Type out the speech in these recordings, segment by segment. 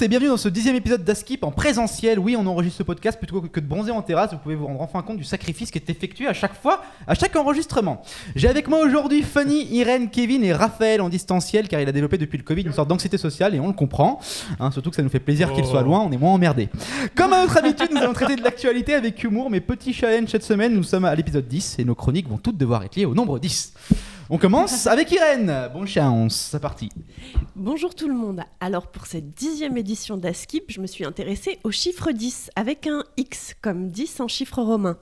tous et bienvenue dans ce dixième épisode d'Askip en présentiel. Oui, on enregistre ce podcast plutôt que de bronzer en terrasse. Vous pouvez vous rendre enfin compte du sacrifice qui est effectué à chaque fois, à chaque enregistrement. J'ai avec moi aujourd'hui Fanny, Irène, Kevin et Raphaël en distanciel car il a développé depuis le Covid une sorte d'anxiété sociale et on le comprend. Hein, surtout que ça nous fait plaisir qu'il soit loin, on est moins emmerdé. Comme à notre habitude, nous allons traiter de l'actualité avec humour, mais petit challenge cette semaine, nous sommes à l'épisode 10 et nos chroniques vont toutes devoir être liées au nombre 10. On commence avec Irène. Bon chance, c'est parti. Bonjour tout le monde. Alors pour cette dixième édition d'Askip, je me suis intéressée au chiffre 10 avec un X comme 10 en chiffre romain.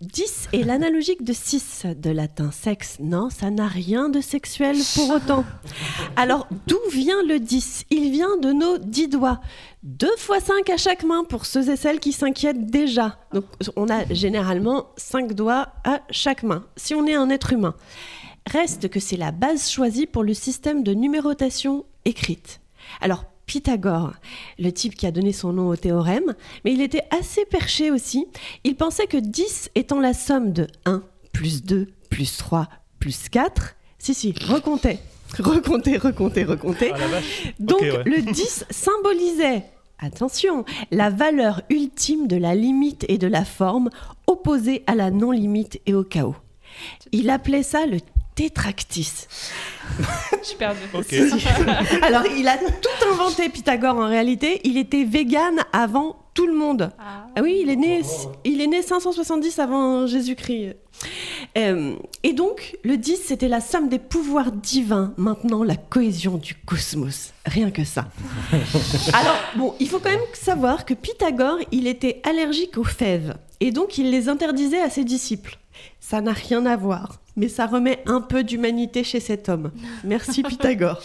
10 est l'analogique de 6 de latin sexe. Non, ça n'a rien de sexuel pour autant. Alors d'où vient le 10 Il vient de nos 10 doigts. 2 fois 5 à chaque main pour ceux et celles qui s'inquiètent déjà. Donc on a généralement 5 doigts à chaque main si on est un être humain. Reste que c'est la base choisie pour le système de numérotation écrite. Alors, Pythagore, le type qui a donné son nom au théorème, mais il était assez perché aussi. Il pensait que 10 étant la somme de 1 plus 2 plus 3 plus 4, si, si, recomptez, recomptez, recomptez, recomptez. Ah. Donc ouais. le 10 symbolisait, attention, la valeur ultime de la limite et de la forme opposée à la non-limite et au chaos. Il appelait ça le tétractis. Je suis perdue. Alors il a tout inventé Pythagore en réalité, il était vegan avant tout le monde. Ah. Ah oui, il est né, il est né 570 avant Jésus-Christ. Euh, et donc, le 10, c'était la somme des pouvoirs divins, maintenant la cohésion du cosmos. Rien que ça. Alors, bon, il faut quand même savoir que Pythagore, il était allergique aux fèves. Et donc, il les interdisait à ses disciples. Ça n'a rien à voir, mais ça remet un peu d'humanité chez cet homme. Merci Pythagore.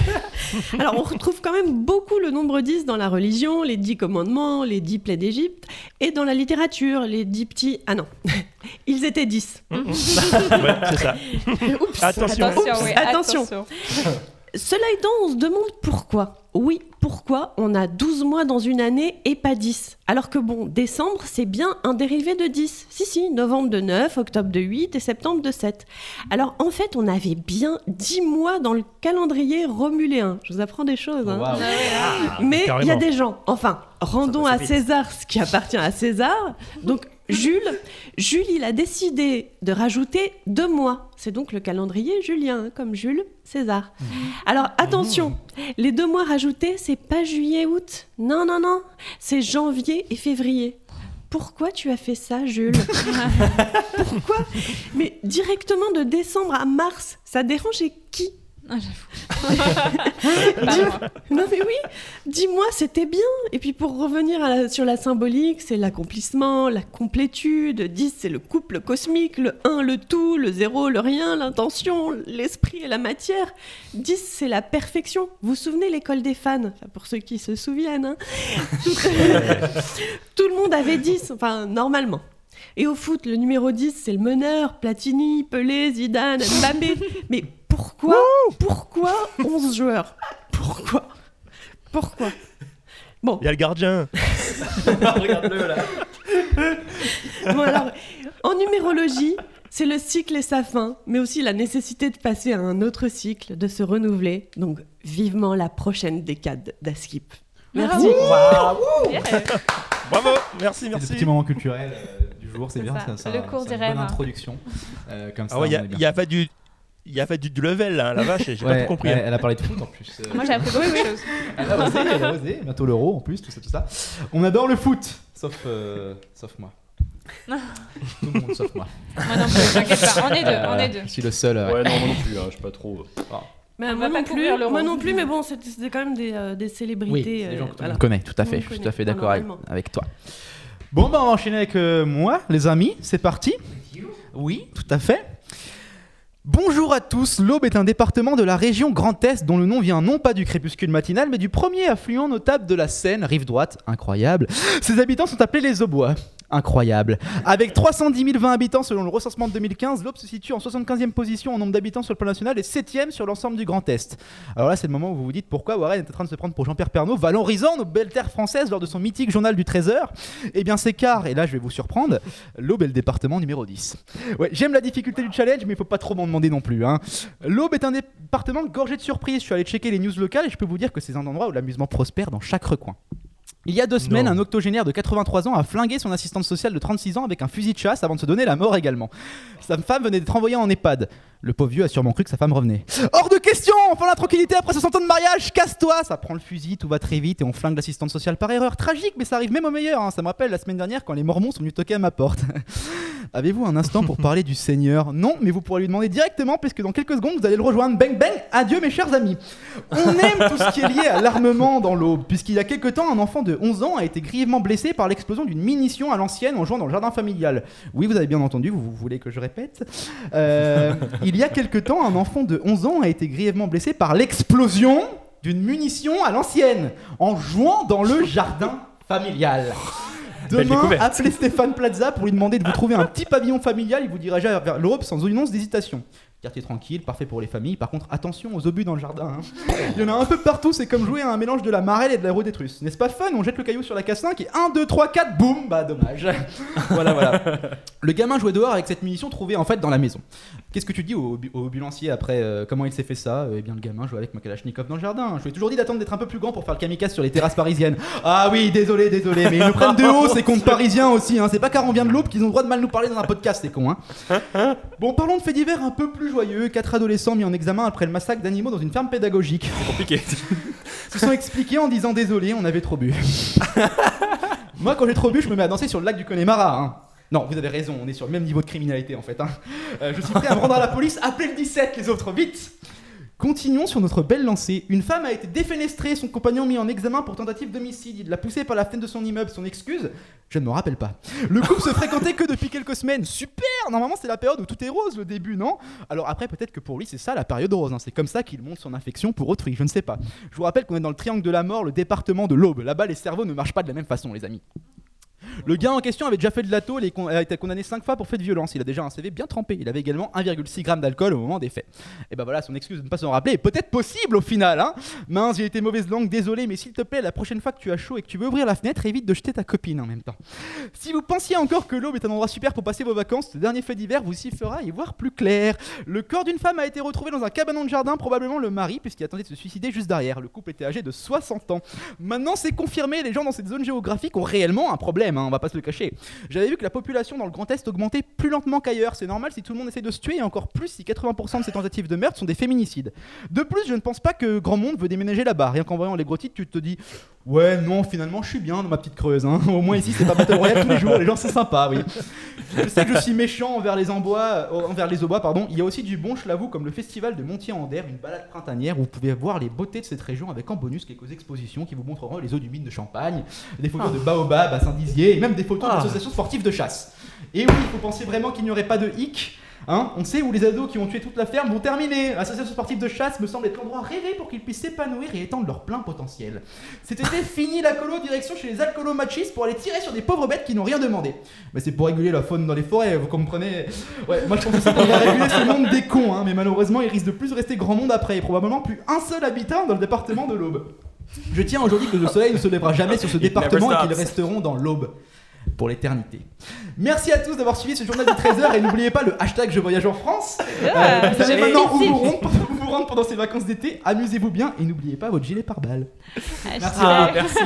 Alors, on retrouve quand même beaucoup le nombre 10 dans la religion, les 10 commandements, les 10 plaies d'Égypte, et dans la littérature, les 10 petits. Ah non, ils étaient 10. ouais, c'est ça. Oups. Attention. Attention, oui, Attention. Cela étant, on se demande pourquoi. Oui, pourquoi on a 12 mois dans une année et pas 10 Alors que bon, décembre, c'est bien un dérivé de 10. Si, si, novembre de 9, octobre de 8 et septembre de 7. Alors en fait, on avait bien 10 mois dans le calendrier romuléen. Je vous apprends des choses. hein. Waouh. Mais il y a des gens. Enfin, rendons à César ce qui appartient à César. Donc, Jules, Jules, il a décidé de rajouter deux mois. C'est donc le calendrier julien, hein, comme Jules César. Alors, attention, les deux mois rajoutés, c'est pas juillet-août. Non, non, non, c'est janvier et février. Pourquoi tu as fait ça, Jules? Pourquoi? Mais directement de décembre à mars, ça dérangeait qui? Ah, j'avoue. Non mais oui, dis-moi, c'était bien. Et puis pour revenir à la- sur la symbolique, c'est l'accomplissement, la complétude. 10, c'est le couple cosmique. Le 1, le tout. Le 0, le rien. L'intention, l'esprit et la matière. 10, c'est la perfection. Vous vous souvenez l'école des fans? Enfin, Pour ceux qui se souviennent. hein. Tout... Tout le monde avait 10, enfin normalement. Et au foot, le numéro 10, c'est le meneur. Platini, Pelé, Zidane, Mbappé. Mais pourquoi Pourquoi 11 joueurs Pourquoi Pourquoi Bon, Il y a le gardien. Regarde-le là. bon alors, en numérologie, c'est le cycle et sa fin, mais aussi la nécessité de passer à un autre cycle, de se renouveler. Donc, vivement la prochaine décade d'Askip. Merci. Yeah. Bravo. Merci, C'est le merci. petit moment culturel euh, du jour, c'est C'est bien. ça, Ça, le cours c'est des une rêves. bonne introduction. Euh, comme ça, Ah ouais, il y on a- est bien. il y a fait du. Il y a fait du, du level là, la vache, j'ai pas tout compris. Elle, hein. elle a parlé de foot en plus. euh, Moi, j'ai appris beaucoup de choses. Elle a osé, elle a osé. Bientôt l'euro en plus, tout ça, tout ça. On adore le foot, sauf, euh, sauf moi. Tout le monde sauf moi. Moi non plus, t'inquiète pas. On est deux, on Euh, est deux. Je suis le seul. euh, Ouais, non, moi non plus, hein, je suis pas trop. Mais On moi, non plus, moi non plus, mais bon, c'était quand même des, euh, des Oui, célébrités. c'est des gens euh, que voilà. connaît, tout à fait. Je suis tout à fait d'accord avec, toi. Bon, bah, on va enchaîner avec euh, moi, les amis. C'est parti. Oui, tout à fait. Bonjour à tous, l'Aube est un département de la région Grand Est dont le nom vient non pas du crépuscule matinal mais du premier affluent notable de la Seine, rive droite, incroyable. Ses habitants sont appelés les Aubois. Incroyable. Avec 310 020 habitants selon le recensement de 2015, l'Aube se situe en 75e position en nombre d'habitants sur le plan national et 7e sur l'ensemble du Grand Est. Alors là, c'est le moment où vous vous dites pourquoi Warren est en train de se prendre pour Jean-Pierre Pernaut, valorisant nos belles terres françaises lors de son mythique journal du 13h. Eh bien, c'est car, et là je vais vous surprendre, l'Aube est le département numéro 10. Ouais, j'aime la difficulté du challenge, mais il faut pas trop m'en demander non plus. hein. L'Aube est un département gorgé de surprises. Je suis allé checker les news locales et je peux vous dire que c'est un endroit où l'amusement prospère dans chaque recoin. Il y a deux semaines, Non. un octogénaire de 83 ans a flingué son assistante sociale de 36 ans avec un fusil de chasse avant de se donner la mort également. Sa femme venait d'être envoyée en EHPAD. Le pauvre vieux a sûrement cru que sa femme revenait. Hors de question Enfin la tranquillité après 60 ans de mariage Casse-toi Ça prend le fusil, tout va très vite et on flingue l'assistante sociale par erreur. Tragique, mais ça arrive même au meilleur. hein. Ça me rappelle la semaine dernière quand les Mormons sont venus toquer à ma porte. Avez-vous un instant pour parler du Seigneur? Non, mais vous pourrez lui demander directement puisque dans quelques secondes vous allez le rejoindre. Bang bang Adieu mes chers amis On aime tout ce qui est lié à l'armement dans l'aube, puisqu'il y a quelque temps, un enfant de 11 ans a été grièvement blessé par l'explosion d'une munition à l'ancienne en jouant dans le jardin familial. Oui, vous avez bien entendu, vous, vous voulez que je répète? Euh, Il y a quelque temps, un enfant de 11 ans a été grièvement blessé par l'explosion d'une munition à l'ancienne en jouant dans le jardin familial. Demain, appelez Stéphane Plaza pour lui demander de vous trouver un petit pavillon familial. Il vous dirigera vers l'Europe sans une once d'hésitation. Quartier tranquille, parfait pour les familles. Par contre, attention aux obus dans le jardin. hein. Il y en a un peu partout, c'est comme jouer à un mélange de la marelle et de la rhodétrus. N'est-ce pas fun? On jette le caillou sur la K5 et 1, 2, 3, 4, boum Bah dommage. voilà, voilà. Le gamin jouait dehors avec cette munition trouvée en fait dans la maison. Qu'est-ce que tu dis au, au après euh, comment il s'est fait ça? Eh bien, le gamin jouait avec ma Kalachnikov dans le jardin. Je lui ai toujours dit d'attendre d'être un peu plus grand pour faire le kamikaze sur les terrasses parisiennes. Ah oui, désolé, désolé, mais ils nous prennent de haut ces comptes parisiens aussi. Hein. C'est pas car on vient de l'aube qu'ils ont le droit de mal nous parler dans un podcast, c'est con. Hein. Bon, parlons de faits divers un peu plus joyeux. Quatre adolescents mis en examen après le massacre d'animaux dans une ferme pédagogique C'est compliqué. se sont expliqués en disant désolé, on avait trop bu. Moi, quand j'ai trop bu, je me mets à danser sur le lac du Connemara. hein. Non, vous avez raison, on est sur le même niveau de criminalité en fait. hein. Euh, je suis prêt à me rendre à la police, appelez le 17 les autres, vite Continuons sur notre belle lancée. Une femme a été défenestrée, son compagnon mis en examen pour tentative d'homicide. Il l'a poussée par la fenêtre de son immeuble. Son excuse Je ne me rappelle pas. Le couple se fréquentait que depuis quelques semaines. Super Normalement, c'est la période où tout est rose, le début, non? Alors après, peut-être que pour lui, c'est ça la période rose. hein. C'est comme ça qu'il montre son affection pour autrui. Je ne sais pas. Je vous rappelle qu'on est dans le triangle de la mort, le département de l'aube. Là-bas, les cerveaux ne marchent pas de la même façon, les amis. Le gars en question avait déjà fait de la tôle et a été condamné 5 fois pour fait de violence. Il a déjà un CV bien trempé. Il avait également 1,6 g d'alcool au moment des faits. Et ben voilà, son excuse de ne pas s'en rappeler est peut-être possible au final. Hein Mince, j'ai été mauvaise langue, désolé, mais s'il te plaît, la prochaine fois que tu as chaud et que tu veux ouvrir la fenêtre, évite de jeter ta copine en même temps. Si vous pensiez encore que l'aube est un endroit super pour passer vos vacances, ce dernier fait d'hiver vous y fera y voir plus clair. Le corps d'une femme a été retrouvé dans un cabanon de jardin, probablement le mari, puisqu'il attendait de se suicider juste derrière. Le couple était âgé de 60 ans. Maintenant, c'est confirmé, les gens dans cette zone géographique ont réellement un problème, hein, on va pas se le cacher. J'avais vu que la population dans le Grand Est augmentait plus lentement qu'ailleurs. C'est normal si tout le monde essaie de se tuer, et encore plus si 80% de ces tentatives de meurtre sont des féminicides. De plus, je ne pense pas que grand monde veut déménager là-bas. Rien qu'en voyant les gros titres, tu te dis Ouais, non, finalement, je suis bien dans ma petite creuse. hein. Au moins ici, c'est pas Battle Royale tous les jours, les gens, c'est sympa, oui. Je sais que je suis méchant envers les embois, euh, envers les aubois, pardon. Il y a aussi du bon, je l'avoue, comme le festival de Montier-en-Der, une balade printanière où vous pouvez voir les beautés de cette région avec en bonus quelques expositions qui vous montreront les eaux du mine de Champagne, des photos de baobab à Saint-Dizier et même des photos Ah. d'associations sportives de chasse. Et oui, il faut penser vraiment qu'il n'y aurait pas de hic. Hein, on sait où les ados qui ont tué toute la ferme vont terminer. L'association sportive de chasse me semble être l'endroit rêvé pour qu'ils puissent s'épanouir et étendre leur plein potentiel. C'était fini la colo, direction chez les alcoolos machistes pour aller tirer sur des pauvres bêtes qui n'ont rien demandé. Mais c'est pour réguler la faune dans les forêts, vous comprenez Ouais, moi je pense que c'est pour réguler ce monde des cons, hein, mais malheureusement il risque de plus rester grand monde après, et probablement plus un seul habitant dans le département de l'Aube. Je tiens aujourd'hui que le soleil ne se lèvera jamais sur ce It département et qu'ils resteront dans l'Aube pour l'éternité. Merci à tous d'avoir suivi ce journal du 13h et n'oubliez pas le hashtag Je voyage en France. Ah, Euh, vous savez maintenant où vous, rendre, où vous rendre pendant ces vacances d'été. Amusez-vous bien et n'oubliez pas votre gilet pare-balles. Hashtag, Ah, merci.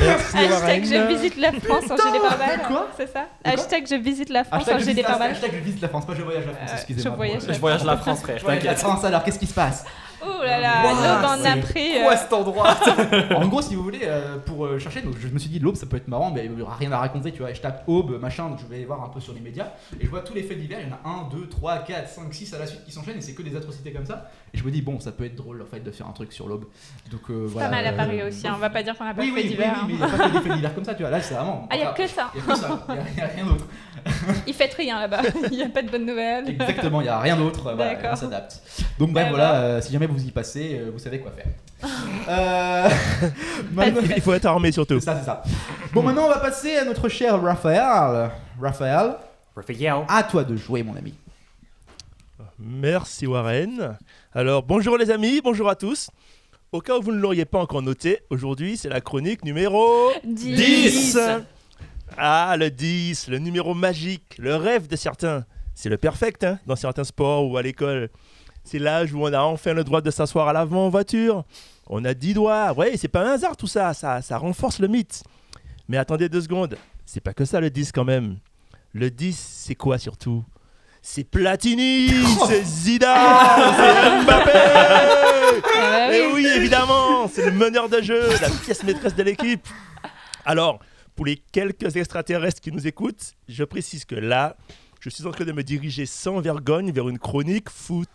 Merci, hashtag je visite la France en gilet pare-balles. quoi C'est ça quoi Hashtag je visite la France en gilet pare-balles. hashtag je visite la France, pas je voyage la France, Euh, excusez-moi. je voyage la France, frère, Je voyage la. France alors, qu'est-ce qui se passe? Oh là là, Wow, l'aube en a c'est pris. Quoi euh, cet endroit En gros, si vous voulez, euh, pour euh, chercher, donc, je me suis dit l'aube ça peut être marrant, mais il n'y aura rien à raconter, tu vois. Et je tape aube, machin, donc je vais aller voir un peu sur les médias, et je vois tous les faits divers, il y en a 1, 2, 3, 4, 5, 6 à la suite qui s'enchaînent, et c'est que des atrocités comme ça. Et je me dis, bon, ça peut être drôle en fait de faire un truc sur l'aube. Donc euh, voilà. pas mal à euh, Paris aussi, hein, on va pas dire qu'on a pas Oui, de oui, divers. oui, mais hein. il n'y a pas que des faits divers comme ça, tu vois. Là, c'est vraiment. Ah, il y a enfin, que ça. Il y a que ça, il y a- rien d'autre. Il fait rien là-bas, il y a pas de bonnes nouvelles. Exactement, il n'y a rien d'autre, voilà, D'accord. on s'adapte. Donc bref, Bah voilà, euh, si jamais vous y passé, euh, vous savez quoi faire. Euh, maintenant- Il faut être armé surtout. c'est ça, c'est ça. Bon, maintenant on va passer à notre cher Raphaël. Raphaël, Raphaël. à toi de jouer, mon ami. Merci Warren. Alors bonjour les amis, bonjour à tous. Au cas où vous ne l'auriez pas encore noté, aujourd'hui c'est la chronique numéro 10. Ah le 10, le numéro magique, le rêve de certains. C'est le perfect hein, dans certains sports ou à l'école. C'est l'âge où on a enfin le droit de s'asseoir à l'avant en voiture. On a 10 doigts. Ouais, c'est pas un hasard tout ça, ça, ça renforce le mythe. Mais attendez deux secondes, c'est pas que ça le 10 quand même. Le 10, c'est quoi surtout? C'est Platini, c'est Zidane, c'est Mbappé Ah Et oui, évidemment, c'est le meneur de jeu, la pièce maîtresse de l'équipe. Alors, pour les quelques extraterrestres qui nous écoutent, je précise que là, je suis en train de me diriger sans vergogne vers une chronique foot.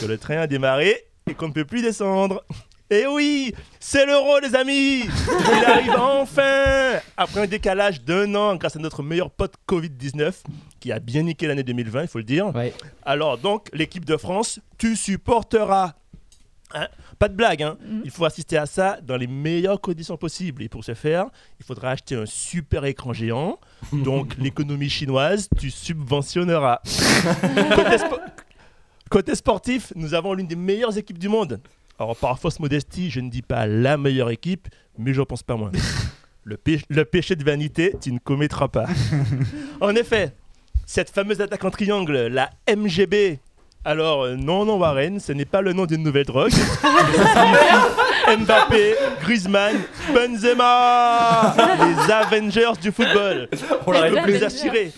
Que le train a démarré et qu'on ne peut plus descendre. Et oui, c'est l'euro, les amis Il arrive enfin Après un décalage d'un an grâce à notre meilleur pote Covid-19, qui a bien niqué l'année 2020, il faut le dire. Ouais. Alors donc, l'équipe de France, tu supporteras. Hein? Pas de blague, hein il faut assister à ça dans les meilleures conditions possibles. Et pour ce faire, il faudra acheter un super écran géant. Donc l'économie chinoise, tu subventionneras. côté, spo- côté sportif, nous avons l'une des meilleures équipes du monde. Alors par fausse modestie, je ne dis pas la meilleure équipe, mais j'en pense pas moins. Le, pé- le péché de vanité, tu ne commettras pas. en effet, cette fameuse attaque en triangle, la MGB. Alors, euh, non, non, Warren, ce n'est pas le nom d'une nouvelle drogue. Mbappé, Griezmann, Benzema, les Avengers du football. On l'a Je peux répété. vous assurer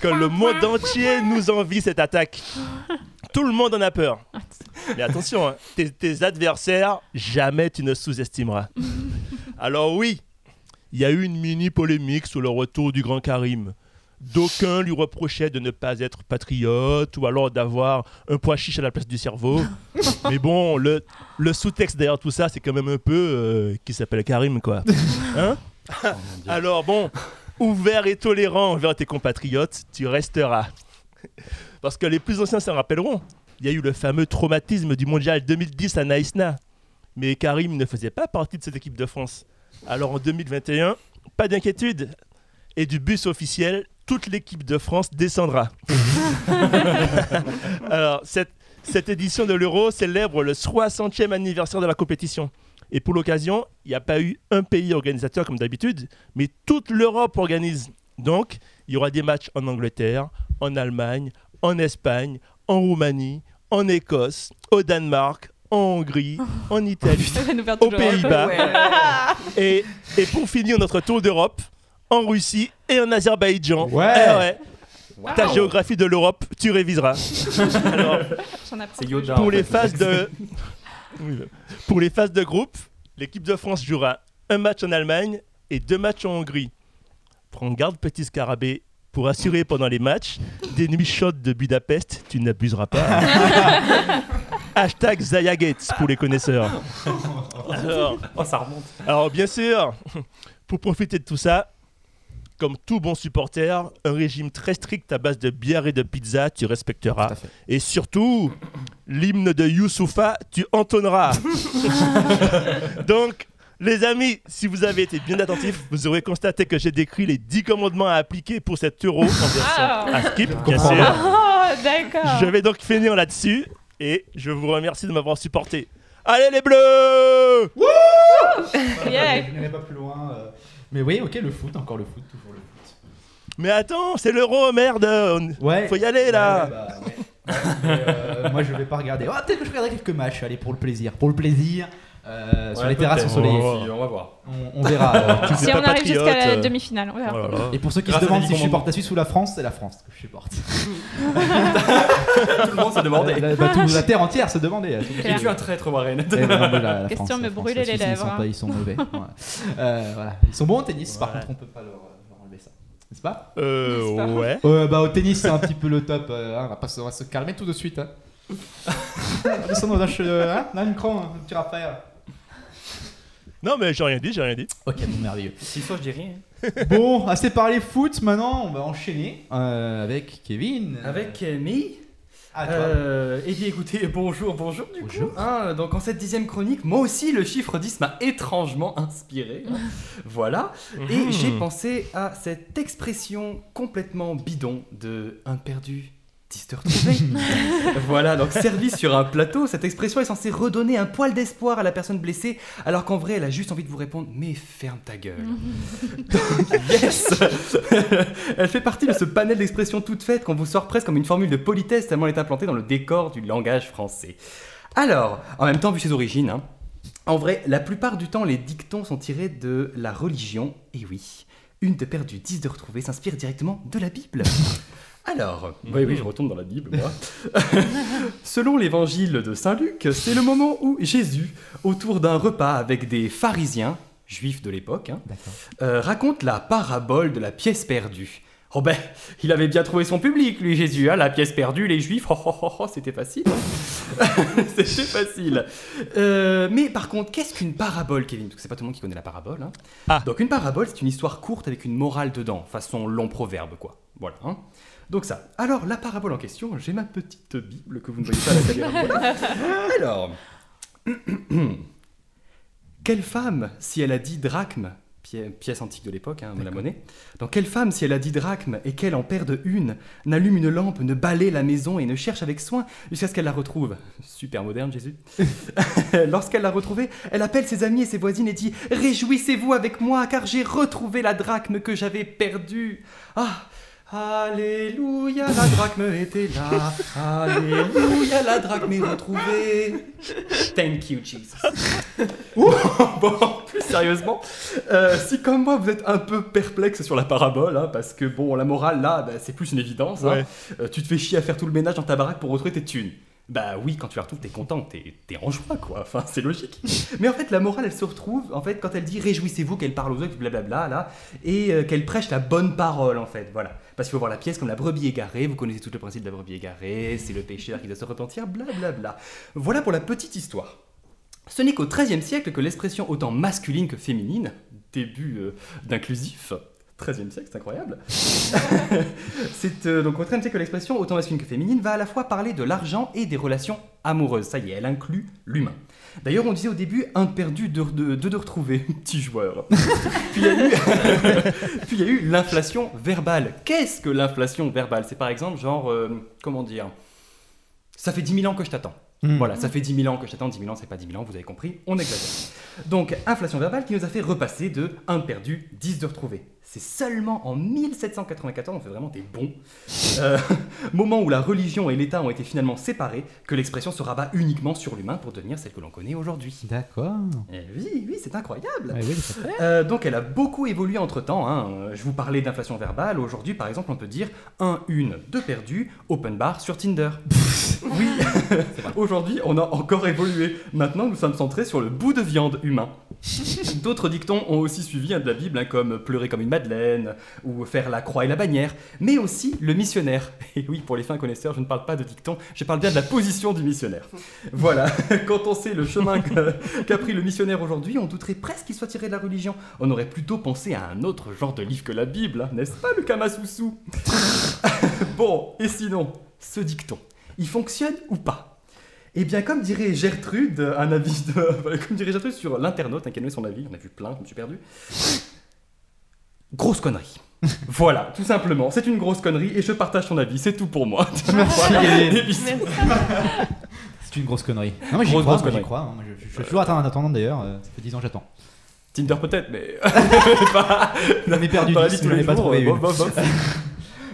que le monde entier nous envie cette attaque. Tout le monde en a peur. Mais attention, hein, tes, tes adversaires, jamais tu ne sous-estimeras. Alors oui, il y a eu une mini polémique sur le retour du grand Karim. D'aucuns lui reprochaient de ne pas être patriote ou alors d'avoir un pois chiche à la place du cerveau. Mais bon, le, le sous-texte derrière tout ça, c'est quand même un peu euh, qui s'appelle Karim, quoi. Hein alors bon, ouvert et tolérant envers tes compatriotes, tu resteras. Parce que les plus anciens s'en rappelleront. Il y a eu le fameux traumatisme du mondial 2010 à Naïsna. Mais Karim ne faisait pas partie de cette équipe de France. Alors en 2021, pas d'inquiétude. Et du bus officiel, toute l'équipe de France descendra. Alors, cette, cette édition de l'Euro célèbre le 60e anniversaire de la compétition. Et pour l'occasion, il n'y a pas eu un pays organisateur comme d'habitude, mais toute l'Europe organise. Donc, il y aura des matchs en Angleterre, en Allemagne, en Espagne, en Roumanie, en Écosse, au Danemark, en Hongrie, en Italie, aux. Pays-Bas. Ouais. Et, et pour finir notre tour d'Europe, en Russie et en Azerbaïdjan. Ouais. Eh ouais. Wow. Ta géographie de l'Europe, tu réviseras. Alors, Yoda. pour en les phases de pour les phases de groupe, l'équipe de France jouera un match en Allemagne et deux matchs en Hongrie. Prends garde petit scarabée pour assurer pendant les matchs des nuits chaudes de Budapest, tu n'abuseras pas. Hashtag Zayagate pour les connaisseurs. Alors, Oh, ça remonte. alors bien sûr, pour profiter de tout ça, comme tout bon supporter, un régime très strict à base de bière et de pizza, tu respecteras. Et surtout, l'hymne de Youssoufa, tu entonneras. Donc, les amis, si vous avez été bien attentifs, vous aurez constaté que j'ai décrit les 10 commandements à appliquer pour cet euro en version Ah. à skip, bien comprends. sûr. Oh, d'accord. Je vais donc finir là-dessus et je vous remercie de m'avoir supporté. Allez les bleus Yeah. Je n'irai pas plus loin. euh. Mais oui, ok, le foot, encore le foot, toujours le foot. Mais attends, c'est l'euro, merde on- Ouais. Faut y aller là Ouais, bah, ouais. Ouais, mais, euh, moi je vais pas regarder. Oh, peut-être que je regarderai quelques matchs, allez, pour le plaisir. Pour le plaisir, euh, sur les terrasses ensoleillées. Si, On va voir. On, on verra. euh. Tu Si on arrive jusqu'à la euh. demi-finale, on verra. Et pour ceux qui Grâce se demandent si je supporte la Suisse ou la France, c'est la France que je supporte. Tout le monde s'est demandé. La, bah, toute la terre entière se demandait. Es-tu un traître, Warren Eh ben, la Question France, me brûler les Suisse, ils lèvres, sont hein. pas- Ils sont mauvais. Ouais. Euh, voilà. Ils sont bons au tennis, par contre, on peut pas leur, leur enlever ça. N'est-ce pas? Euh, N'est-ce pas ouais. Bah au tennis c'est un petit peu le top. hein, on, va pas se, on va se calmer tout de suite. Hein. Descendons d'un che- hein, d'un cran, un petit Raphaël. Non mais j'ai rien dit, j'ai rien dit. Ok, bon, merveilleux. Si soit je dis rien. Bon, assez parlé foot, maintenant on va enchaîner euh, avec Kevin. Avec euh, me Ah, toi. Euh, eh bien écoutez, bonjour, bonjour du Bonjour. coup. hein. donc en cette dixième chronique, moi aussi le chiffre 10 m'a étrangement inspiré. hein. voilà. Et j'ai pensé à cette expression complètement bidon de un perdu. 10 de retrouvé. voilà, donc servie sur un plateau, cette expression est censée redonner un poil d'espoir à la personne blessée, alors qu'en vrai, elle a juste envie de vous répondre Mais ferme ta gueule. Donc, yes Elle fait partie de ce panel d'expressions toutes faites qu'on vous sort presque comme une formule de politesse tellement elle est implantée dans le décor du langage français. Alors, en même temps, vu ses origines, hein, en vrai, la plupart du temps, les dictons sont tirés de la religion, et oui, une de perdue, dix de retrouvée s'inspire directement de la Bible. Alors, oui, oui, je retourne dans la Bible, moi. Selon l'évangile de Saint Luc, c'est le moment où Jésus, autour d'un repas avec des pharisiens, juifs de l'époque, hein, euh, raconte la parabole de la pièce perdue. Oh ben, il avait bien trouvé son public, lui, Jésus, hein, la pièce perdue, les juifs, oh, oh, oh, oh, c'était facile. c'était facile. Euh, mais par contre, qu'est-ce qu'une parabole, Kevin? Parce que c'est pas tout le monde qui connaît la parabole. hein. Ah. Donc une parabole, c'est une histoire courte avec une morale dedans, façon long proverbe, quoi. Voilà. hein. Donc ça. Alors, la parabole en question, j'ai ma petite Bible que vous ne voyez pas à la caméra. Voilà. Alors, quelle femme, si elle a dit drachme, pièce antique de l'époque, hein, la monnaie, donc quelle femme, si elle a dit drachme et qu'elle en perde une, n'allume une lampe, ne balaye la maison et ne cherche avec soin jusqu'à ce qu'elle la retrouve? Super moderne, Jésus. Lorsqu'elle l'a retrouvée, elle appelle ses amis et ses voisines et dit Réjouissez-vous avec moi, car j'ai retrouvé la drachme que j'avais perdue. Ah Alléluia, la drachme était là. Alléluia, la drachme est retrouvée. Thank you, Jesus. bon, plus sérieusement, euh, si comme moi vous êtes un peu perplexe sur la parabole, hein, parce que bon, la morale là, bah, c'est plus une évidence. hein. Ouais. Euh, tu te fais chier à faire tout le ménage dans ta baraque pour retrouver tes thunes. Bah oui, quand tu la retrouves, t'es content, t'es t'es en joie, quoi. Enfin, c'est logique. Mais en fait, la morale, elle se retrouve, en fait, quand elle dit réjouissez-vous, qu'elle parle aux autres, blablabla, là, et euh, qu'elle prêche la bonne parole, en fait. Voilà. Parce qu'il faut voir la pièce comme la brebis égarée. Vous connaissez tout le principe de la brebis égarée. C'est le pécheur qui doit se repentir, blablabla. Voilà pour la petite histoire. Ce n'est qu'au XIIIe siècle que l'expression autant masculine que féminine, début euh, d'inclusif, XIIIe siècle, c'est incroyable. c'est euh, donc au XIIIe siècle que l'expression autant masculine que féminine va à la fois parler de l'argent et des relations amoureuses. Ça y est, elle inclut l'humain. D'ailleurs, on disait au début un de perdu, deux de, deux de retrouvé. Petit joueur. Puis il y a eu, l'inflation verbale. Qu'est-ce que l'inflation verbale? C'est par exemple genre, euh, comment dire? Ça fait 10 000 ans que je t'attends. Hmm. Voilà, ça fait 10 000 ans que je t'attends, 10 000 ans c'est pas 10 000 ans, vous avez compris, on exagère. Donc, inflation verbale qui nous a fait repasser de 1 de perdu, 10 de retrouvé. C'est seulement en 1794, on fait vraiment des bons, euh, moment où la religion et l'État ont été finalement séparés, que l'expression se rabat uniquement sur l'humain pour devenir celle que l'on connaît aujourd'hui. D'accord. Eh oui, oui, c'est incroyable. Oui, fait. Euh, donc elle a beaucoup évolué entre temps. hein. Je vous parlais d'inflation verbale. Aujourd'hui, par exemple, on peut dire un, une, deux perdus, open bar sur Tinder. oui, aujourd'hui, on a encore évolué. Maintenant, nous sommes centrés sur le bout de viande humain. D'autres dictons ont aussi suivi hein, de la Bible, hein, comme pleurer comme une madeleine ou faire la croix et la bannière, mais aussi le missionnaire. Et oui, pour les fins connaisseurs, je ne parle pas de dicton, je parle bien de la position du missionnaire. Voilà, quand on sait le chemin qu'a pris le missionnaire aujourd'hui, on douterait presque qu'il soit tiré de la religion. On aurait plutôt pensé à un autre genre de livre que la Bible, hein, n'est-ce pas, le Kamasusu Bon, et sinon, ce dicton, il fonctionne ou pas? Eh bien, comme dirait Gertrude, un avis de, comme dirait Gertrude sur l'internaute, hein, a donné son avis, on a vu plein, je me suis perdu. Grosse connerie. voilà, tout simplement, c'est une grosse connerie et je partage son avis, c'est tout pour moi. Voilà. Et puis, C'est une grosse connerie. Non, moi j'y Grosse, crois, grosse moi, j'y crois. hein. Moi, je, je suis toujours attendant, attendant d'ailleurs. euh, Ça fait 10 ans que j'attends. Tinder peut-être, mais J'en ai perdu dans la 10, vie de tous j'en ai les pas jours, trouvé euh, une. bof, bof, bof.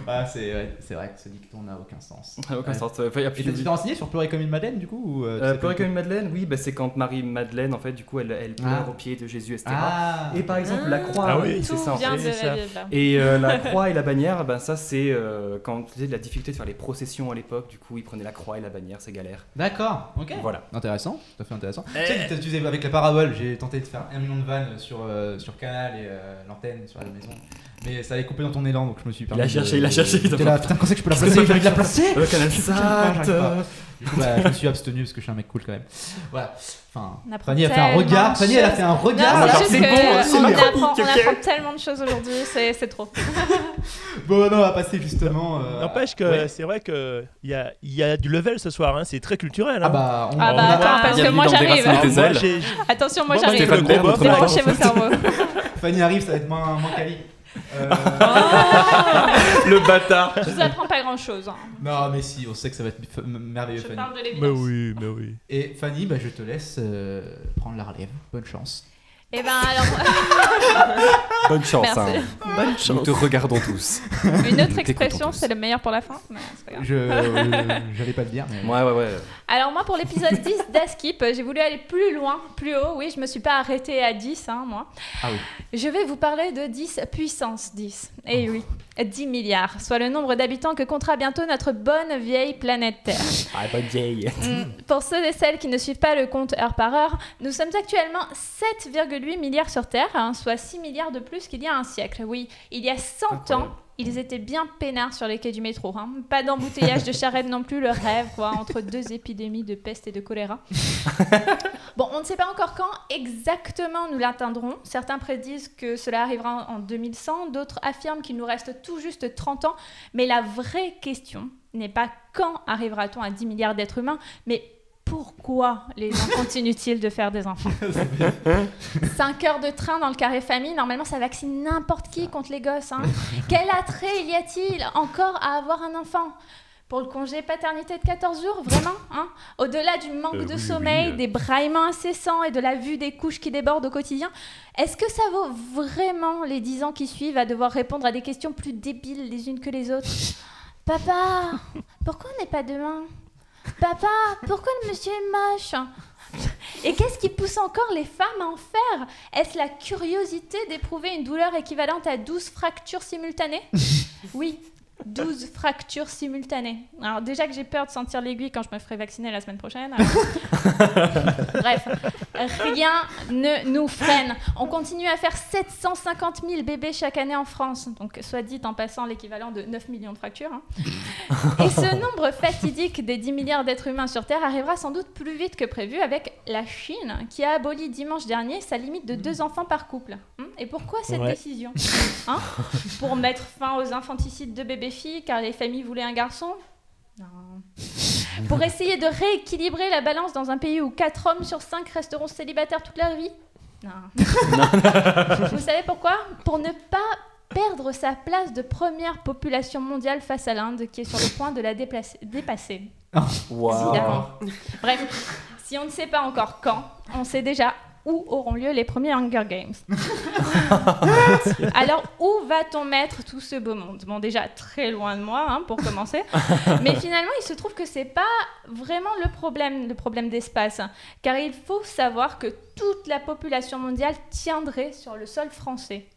Ah, c'est vrai, c'est vrai que ce dicton n'a aucun sens. N'a aucun Ouais. sens. Enfin, y a Et plus t'as- de- tu t'es renseigné sur pleurer comme une madeleine du coup ou, euh, Euh, pleurer comme une madeleine, oui, bah, c'est quand Marie-Madeleine, en fait, du coup, elle, elle pleure Ah. au pied de Jésus, etc. Ah Et par exemple, la croix, Ah oui, c'est ça. en fait. ça. Et euh, la croix et la bannière, ben ça c'est euh, quand tu sais, la difficulté de faire les processions à l'époque, du coup ils prenaient la croix et la bannière, c'est galère. D'accord, ok. Voilà. Intéressant, tout à fait intéressant. Tu sais, tu disais avec la parabole, j'ai tenté de faire un million de vannes sur, euh, sur Canal et euh, l'antenne sur la maison. Mais ça allait couper dans ton élan, donc je me suis Il a permis de- cherché, il a cherché. J'étais là, putain, quand c'est que je peux la placer J'ai envie de la placer Le canal. Du coup, bah, je me suis abstenu parce que je suis un mec cool quand même. Voilà. Enfin, On Fanny a fait un regard. Fanny, elle a fait un regard. c'est c'est bon, hein, c'est on, apprend, on tellement de choses aujourd'hui, c'est c'est trop. Bon, non, on va passer justement. euh, N'empêche que ouais. c'est vrai qu'il y a, il y a du level ce soir, hein, c'est très culturel. Ah hein. bah, on, Ah on bah a- attends, parce que moi j'arrive. Tes Attention, moi Bon, j'arrive. Notre bof, Débranchez vos cerveaux. Fanny arrive, ça va être moins, moins quali. Euh, Le bâtard. Je vous apprends pas grand chose. non, mais si, on sait que ça va être merveilleux, Je Fanny. parle de Mais l'évidence. oui, mais oui. Et Fanny, bah, je te laisse euh, prendre la relève. Bonne chance. Et ben alors, Bonne chance. Merci. hein. Bonne Nous chance. te regardons tous. une autre expression, c'est le meilleur pour la fin. pas. Je euh, j'allais pas le dire, mais. Ouais, ouais, ouais. Alors moi pour l'épisode 10 d'Askip, j'ai voulu aller plus loin, plus haut. Oui, je me suis pas arrêtée à 10, hein, moi. Ah oui. Je vais vous parler de 10 puissance 10. Et oui, 10 milliards, soit le nombre d'habitants que comptera bientôt notre bonne vieille planète Terre. Ah, bonne vieille. Mm. Pour ceux et celles qui ne suivent pas le compte heure par heure, nous sommes actuellement 7,8 milliards sur Terre, hein, soit 6 milliards de plus qu'il y a un siècle. Oui, il y a 100 ans. Ils étaient bien peinards sur les quais du métro. hein. Pas d'embouteillage de charrettes non plus, le rêve, quoi, entre deux épidémies de peste et de choléra. Bon, on ne sait pas encore quand exactement nous l'atteindrons. Certains prédisent que cela arrivera en 2100, d'autres affirment qu'il nous reste tout juste 30 ans. Mais la vraie question n'est pas quand arrivera-t-on à 10 milliards d'êtres humains, mais pourquoi les gens continuent-ils de faire des enfants 5 heures de train dans le carré famille, normalement ça vaccine n'importe qui contre les gosses. hein. Quel attrait y a-t-il encore à avoir un enfant? Pour le congé paternité de 14 jours, vraiment hein? Au-delà du manque Euh, de oui, sommeil, oui, euh. des braillements incessants et de la vue des couches qui débordent au quotidien, est-ce que ça vaut vraiment les 10 ans qui suivent à devoir répondre à des questions plus débiles les unes que les autres? Papa, pourquoi on n'est pas demain? Papa, pourquoi le monsieur est moche Et qu'est-ce qui pousse encore les femmes à en faire Est-ce la curiosité d'éprouver une douleur équivalente à 12 fractures simultanées? Oui, 12 fractures simultanées. Alors déjà que j'ai peur de sentir l'aiguille quand je me ferai vacciner la semaine prochaine. Bref, rien ne nous freine. On continue à faire 750 000 bébés chaque année en France. Donc soit dit en passant l'équivalent de 9 millions de fractures. hein. Et ce nombre fatidique des 10 milliards d'êtres humains sur Terre arrivera sans doute plus vite que prévu avec la Chine qui a aboli dimanche dernier sa limite de deux enfants par couple. Hum, Et pourquoi cette Ouais. décision? Hein? Pour mettre fin aux infanticides de bébés-filles car les familles voulaient un garçon? Non. Pour essayer de rééquilibrer la balance dans un pays où 4 hommes sur 5 resteront célibataires toute leur vie? Non. Vous savez pourquoi? Pour ne pas perdre sa place de première population mondiale face à l'Inde qui est sur le point de la déplacer- dépasser. Waouh. Évidemment. Bref, si on ne sait pas encore quand, on sait déjà où auront lieu les premiers Hunger Games. Alors, où va-t-on mettre tout ce beau monde? Bon, déjà, très loin de moi, hein, pour commencer. Mais finalement, il se trouve que c'est pas vraiment le problème, le problème d'espace. hein. Car il faut savoir que toute la population mondiale tiendrait sur le sol français.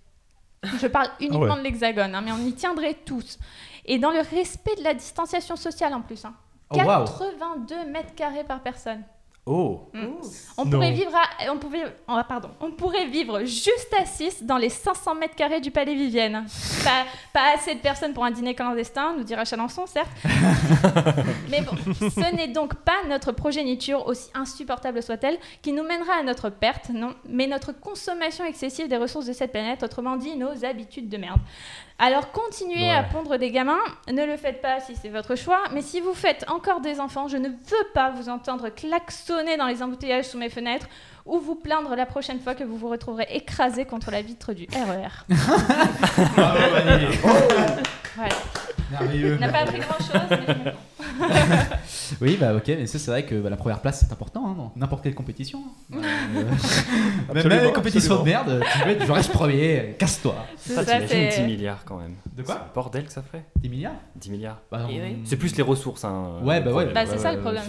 Je parle uniquement Ah ouais. de l'hexagone, hein, mais on y tiendrait tous. Et dans le respect de la distanciation sociale en plus. hein. Oh, waouh. 82 mètres carrés par personne. Oh. On Non. pourrait vivre à, on pouvait, oh, pardon, on pourrait vivre juste à 6 dans les 500 mètres carrés du Palais Vivienne. Pas, pas assez de personnes pour un dîner clandestin, nous dira Chalençon, certes. Mais bon, ce n'est donc pas notre progéniture, aussi insupportable soit-elle, qui nous mènera à notre perte, non, mais notre consommation excessive des ressources de cette planète, autrement dit nos habitudes de merde. Alors continuez à pondre des gamins, ne le faites pas si c'est votre choix, mais si vous faites encore des enfants, je ne veux pas vous entendre klaxonner dans les embouteillages sous mes fenêtres ou vous plaindre la prochaine fois que vous vous retrouverez écrasé contre la vitre du RER. Bravo, Fanny. Voilà. Merveilleux. On n'a pas appris grand-chose, mais je me- Oui, bah ok, mais ça c'est vrai que bah, la première place c'est important hein, dans n'importe quelle compétition. hein. Euh, même, les compétitions de merde, tu veux être, je reste premier, casse-toi. Ça, ça, t'imagines 10 c'est... milliards quand même. De quoi le bordel que ça ferait 10 milliards 10 milliards. bah, on... Oui. C'est plus les ressources. Hein, Ouais, bah ouais. Bah, c'est ça le problème.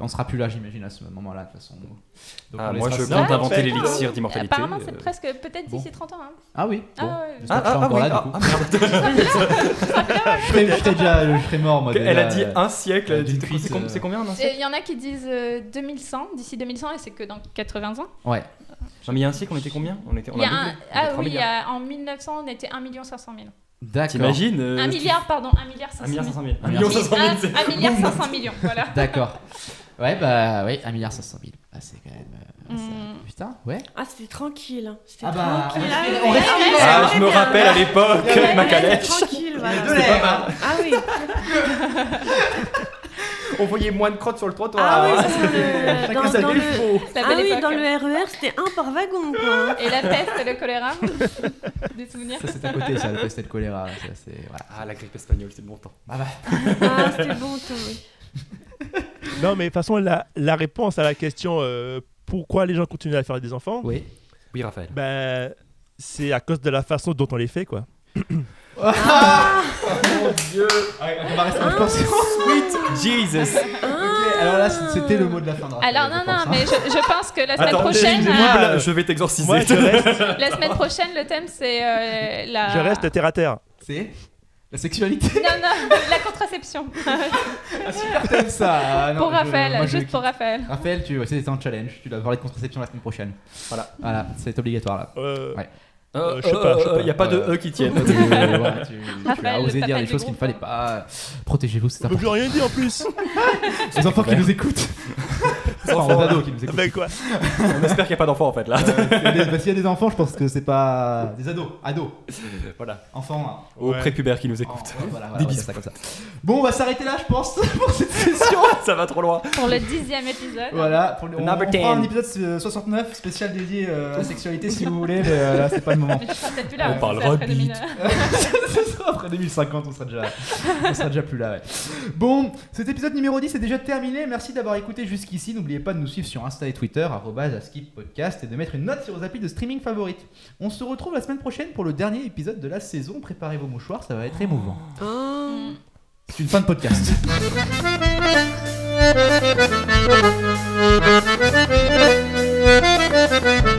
On sera plus là, j'imagine, à ce moment-là, de toute façon. Donc, Ah, on moi, je compte en inventer l'élixir d'immortalité. Apparemment, c'est euh. presque peut-être d'ici 30 ans. hein. Ah oui. Ah Ah, ah, ah, ah. Je serai, je serai déjà, je serai mort, moi. Elle a dit euh, un siècle. A dit d'une cuite, c'est com- euh. combien un siècle Il y en a qui disent euh, 2100, d'ici 2100, et c'est que dans 80 ans. Ouais. Non, mais il y a un siècle, on était combien? On était on Il y a doublé. un- On était Ah 3 oui, a- en 1900, on était 1 500 000. D'accord. T'imagines euh, 1 tu- milliard, pardon, 1 milliard 500 1 000. milliard 500 000. Un 1 million 500 000, c'est 1 milliard 500 millions, voilà. D'accord. Ouais, bah, oui, 1 milliard 500 000. Ah, c'est quand même. euh, Mm. Putain, ouais. Ah, c'était tranquille. hein. C'était Ah bah, tranquille. on Ah on Ah, c'était je me rappelle à l'époque, Ouais, ma calèche. Tranquille, voilà. deux lèvres. Ah oui. On voyait moins de crottes sur le trottoir. Ah oui, le- dans- dans gueule, le- faux. La Ah oui, dans le RER, c'était un par wagon, quoi. Et la peste et le choléra Des souvenirs Ça, c'est à côté, ça, le peste et le choléra. Ça, c'est. Voilà. Ah, la grippe espagnole, c'est le bon temps. Ah bah. Ah, c'était bon, toi, oui. Non, mais de toute façon, la, la réponse à la question euh, pourquoi les gens continuent à faire des enfants, Oui. Oui, Raphaël. ben, c'est à cause de la façon dont on les fait, quoi. Ah, Mon dieu. on va rester en pension. Sweet Jesus. ah. Ok, alors là, c'était le mot de la fin de Raphaël, Alors non, pense, non, hein. mais je, je pense que la semaine Attends, prochaine, excusez-moi, euh, Bla- je vais t'exorciser. Moi, je reste, la semaine prochaine, le thème c'est euh, la. je reste terre à terre. C'est? La sexualité. Non, non, la contraception. Ah, super thème ça. Ah, non, pour je- Raphaël, moi, je juste pour quitte. Raphaël. Raphaël, tu, c'est un challenge. Tu dois parler de contraception la semaine prochaine. Voilà. Voilà, c'est obligatoire là. Euh, Ouais. Euh, je sais pas, je sais pas. Il n'y a pas de Euh, E qui tiennent. Tu, voilà, tu- tu Raphaël, as osé dire des choses qu'il ne fallait hein. pas. Protégez-vous, c'est important. j'ai rien dit en plus. Les enfants qui nous écoutent. Enfin, ados qui nous écoutent. Quoi On espère qu'il n'y a pas d'enfant en fait là. Euh, s'il y a des- bah, S'il y a des enfants, je pense que c'est pas. Des ados. Ados. Voilà. Enfants. hein. Aux Ouais. prépubères qui nous Oh, écoutent. ouais, voilà, voilà, Des bisous. ça comme ça. Bon, on va s'arrêter là, je pense, pour cette session. Ça va trop loin. Pour le dixième épisode. Voilà, pour le, on, on fera 10. un épisode euh, 69 spécial dédié euh, à la sexualité si vous voulez, mais euh, là c'est pas le moment. Mais tu seras peut-être plus là. On parlera après bite. 2000. Ce sera après 2050, on sera déjà, on sera déjà plus là. ouais. Bon, cet épisode numéro 10 est déjà terminé. Merci d'avoir écouté jusqu'ici. N'oubliez N'oubliez pas de nous suivre sur Insta et Twitter, podcast et de mettre une note sur vos applis de streaming favorites. On se retrouve la semaine prochaine pour le dernier épisode de la saison. Préparez vos mouchoirs, ça va être émouvant. Oh. C'est une fin de podcast.